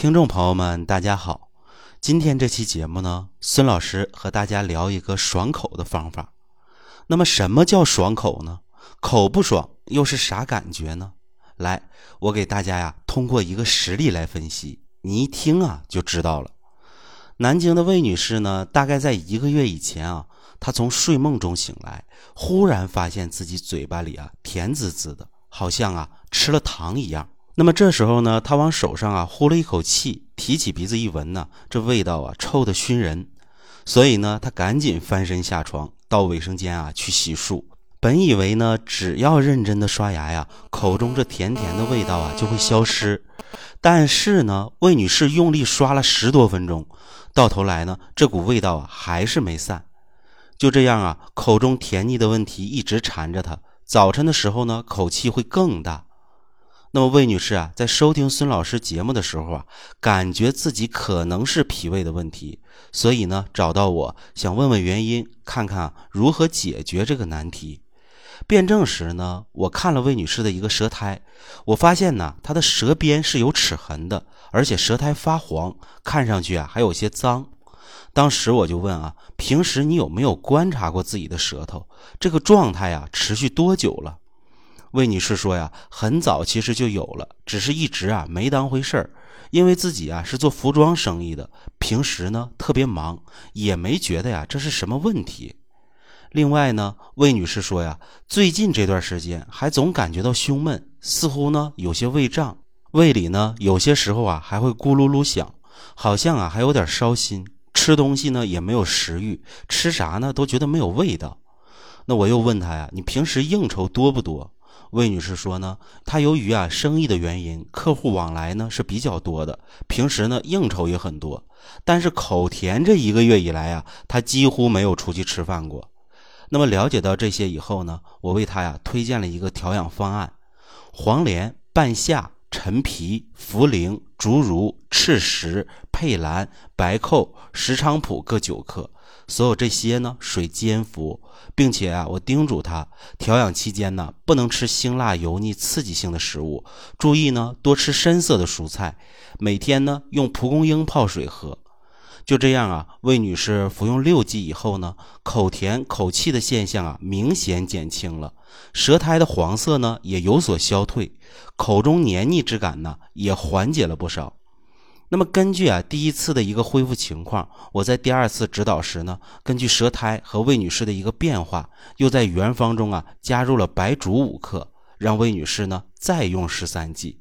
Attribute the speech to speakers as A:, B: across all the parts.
A: 听众朋友们，大家好。今天这期节目呢，孙老师和大家聊一个爽口的方法。那么，什么叫爽口呢？口不爽又是啥感觉呢？来，我给大家呀，通过一个实例来分析，你一听啊就知道了。南京的魏女士呢，大概在一个月以前啊，她从睡梦中醒来，忽然发现自己嘴巴里啊甜滋滋的，好像啊吃了糖一样。那么这时候呢，他往手上啊呼了一口气，提起鼻子一闻呢，这味道啊臭的熏人，所以呢，他赶紧翻身下床，到卫生间啊去洗漱。本以为呢，只要认真的刷牙呀，口中这甜甜的味道啊就会消失，但是呢，魏女士用力刷了十多分钟，到头来呢，这股味道啊还是没散。就这样啊，口中甜腻的问题一直缠着她。早晨的时候呢，口气会更大。那么魏女士啊，在收听孙老师节目的时候啊，感觉自己可能是脾胃的问题，所以呢，找到我想问问原因，看看如何解决这个难题。辩证时呢，我看了魏女士的一个舌苔，我发现呢，她的舌边是有齿痕的，而且舌苔发黄，看上去啊还有些脏。当时我就问啊，平时你有没有观察过自己的舌头？这个状态啊，持续多久了？魏女士说呀，很早其实就有了，只是一直啊没当回事儿，因为自己啊是做服装生意的，平时呢特别忙，也没觉得呀这是什么问题。另外呢，魏女士说呀，最近这段时间还总感觉到胸闷，似乎呢有些胃胀，胃里呢有些时候啊还会咕噜噜响，好像啊还有点烧心，吃东西呢也没有食欲，吃啥呢都觉得没有味道。那我又问她呀，你平时应酬多不多？魏女士说呢，她由于啊生意的原因，客户往来呢是比较多的，平时呢应酬也很多。但是口甜这一个月以来啊，她几乎没有出去吃饭过。那么了解到这些以后呢，我为她呀推荐了一个调养方案：黄连、半夏、陈皮、茯苓、竹茹、赤石、佩兰、白蔻、石菖蒲各九克。所有这些呢，水煎服，并且啊，我叮嘱他调养期间呢，不能吃辛辣、油腻、刺激性的食物，注意呢，多吃深色的蔬菜，每天呢用蒲公英泡水喝。就这样啊，魏女士服用六剂以后呢，口甜口气的现象啊明显减轻了，舌苔的黄色呢也有所消退，口中黏腻之感呢也缓解了不少。那么根据啊第一次的一个恢复情况，我在第二次指导时呢，根据舌苔和魏女士的一个变化，又在原方中啊加入了白术五克，让魏女士呢再用十三剂。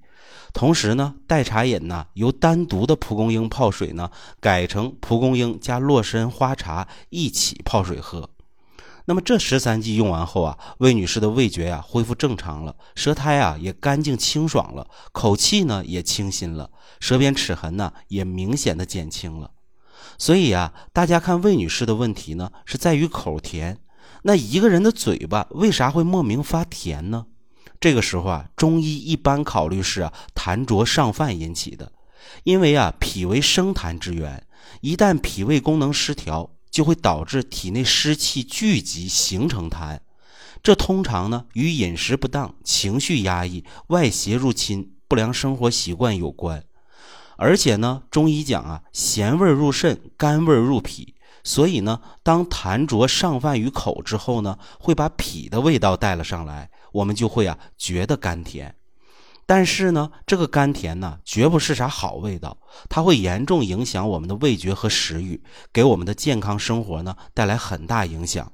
A: 同时呢，代茶饮呢由单独的蒲公英泡水呢改成蒲公英加洛神花茶一起泡水喝。那么这十三剂用完后啊，魏女士的味觉呀恢复正常了，舌苔啊也干净清爽了，口气呢也清新了，舌边齿痕呢也明显的减轻了。所以啊，大家看魏女士的问题呢是在于口甜。那一个人的嘴巴为啥会莫名发甜呢？这个时候啊，中医一般考虑是啊痰浊上犯引起的，因为啊脾为生痰之源，一旦脾胃功能失调。就会导致体内湿气聚集形成痰，这通常呢与饮食不当、情绪压抑、外邪入侵、不良生活习惯有关。而且呢，中医讲啊，咸味入肾，甘味入脾，所以呢，当痰浊上泛于口之后呢，会把脾的味道带了上来，我们就会啊觉得甘甜。但是呢，这个甘甜呢，绝不是啥好味道，它会严重影响我们的味觉和食欲，给我们的健康生活呢带来很大影响。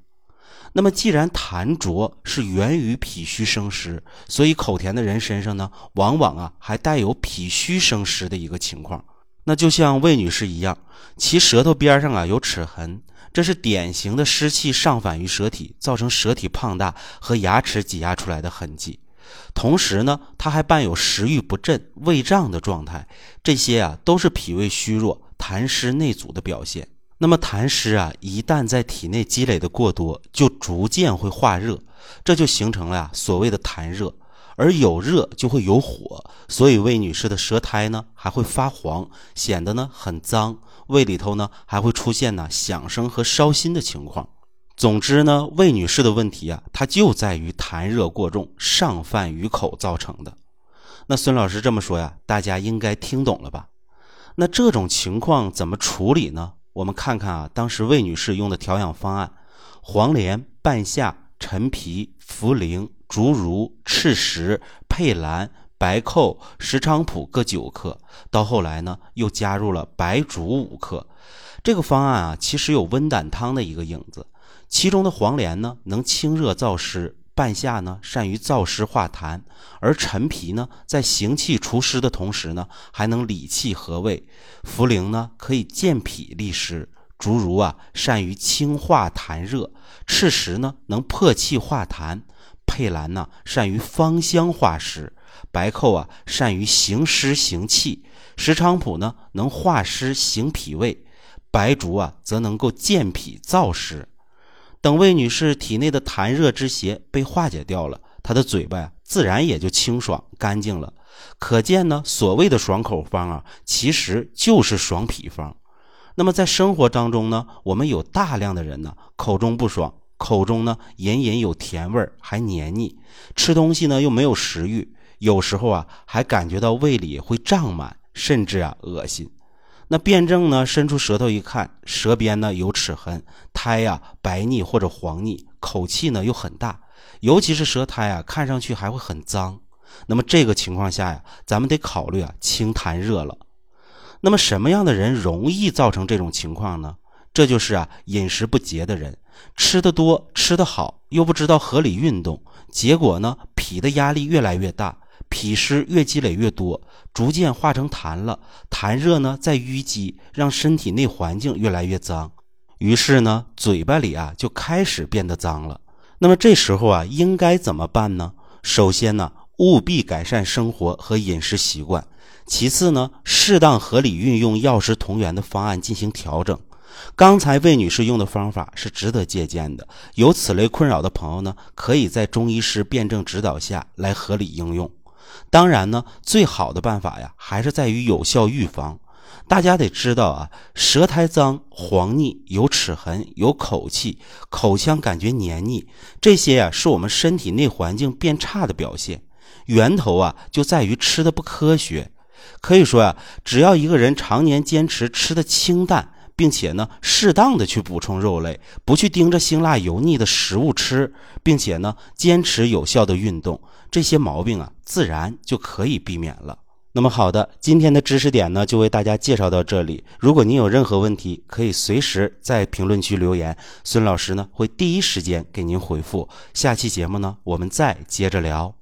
A: 那么，既然痰浊是源于脾虚生湿，所以口甜的人身上呢，往往啊还带有脾虚生湿的一个情况。那就像魏女士一样，其舌头边上啊有齿痕，这是典型的湿气上反于舌体，造成舌体胖大和牙齿挤压出来的痕迹。同时呢，他还伴有食欲不振、胃胀的状态，这些啊都是脾胃虚弱、痰湿内阻的表现。那么痰湿啊，一旦在体内积累的过多，就逐渐会化热，这就形成了呀所谓的痰热。而有热就会有火，所以魏女士的舌苔呢还会发黄，显得呢很脏，胃里头呢还会出现呢响声和烧心的情况。总之呢，魏女士的问题啊，它就在于痰热过重上犯于口造成的。那孙老师这么说呀，大家应该听懂了吧？那这种情况怎么处理呢？我们看看啊，当时魏女士用的调养方案：黄连、半夏、陈皮、茯苓、竹茹、赤石、佩兰、白蔻、石菖蒲各九克。到后来呢，又加入了白术五克。这个方案啊，其实有温胆汤的一个影子。其中的黄连呢，能清热燥湿。半夏呢，善于燥湿化痰，而陈皮呢，在行气除湿的同时呢，还能理气和胃。茯苓呢，可以健脾利湿；竹茹啊，善于清化痰热；赤石呢，能破气化痰；佩兰呢，善于芳香化湿；白蔻啊，善于行湿行气；石菖蒲呢，能化湿行脾胃；白术啊，则能够健脾燥湿。等魏女士体内的痰热之邪被化解掉了，她的嘴巴呀自然也就清爽干净了。可见呢，所谓的爽口方啊，其实就是爽脾方。那么在生活当中呢，我们有大量的人呢，口中不爽，口中呢隐隐有甜味儿，还黏腻，吃东西呢又没有食欲，有时候啊还感觉到胃里会胀满，甚至啊恶心。那辩证呢？伸出舌头一看，舌边呢有齿痕，苔呀白腻或者黄腻，口气呢又很大，尤其是舌苔啊，看上去还会很脏。那么这个情况下呀，咱们得考虑啊清痰热了。那么什么样的人容易造成这种情况呢？这就是啊饮食不节的人，吃的多，吃的好，又不知道合理运动，结果呢脾的压力越来越大。脾湿越积累越多，逐渐化成痰了。痰热呢，在淤积，让身体内环境越来越脏。于是呢，嘴巴里啊就开始变得脏了。那么这时候啊，应该怎么办呢？首先呢，务必改善生活和饮食习惯。其次呢，适当合理运用药食同源的方案进行调整。刚才魏女士用的方法是值得借鉴的。有此类困扰的朋友呢，可以在中医师辩证指导下来合理应用。当然呢，最好的办法呀，还是在于有效预防。大家得知道啊，舌苔脏、黄腻、有齿痕、有口气、口腔感觉黏腻，这些呀，是我们身体内环境变差的表现。源头啊，就在于吃的不科学。可以说呀，只要一个人常年坚持吃的清淡。并且呢，适当的去补充肉类，不去盯着辛辣油腻的食物吃，并且呢，坚持有效的运动，这些毛病啊，自然就可以避免了。那么好的，今天的知识点呢，就为大家介绍到这里。如果您有任何问题，可以随时在评论区留言，孙老师呢会第一时间给您回复。下期节目呢，我们再接着聊。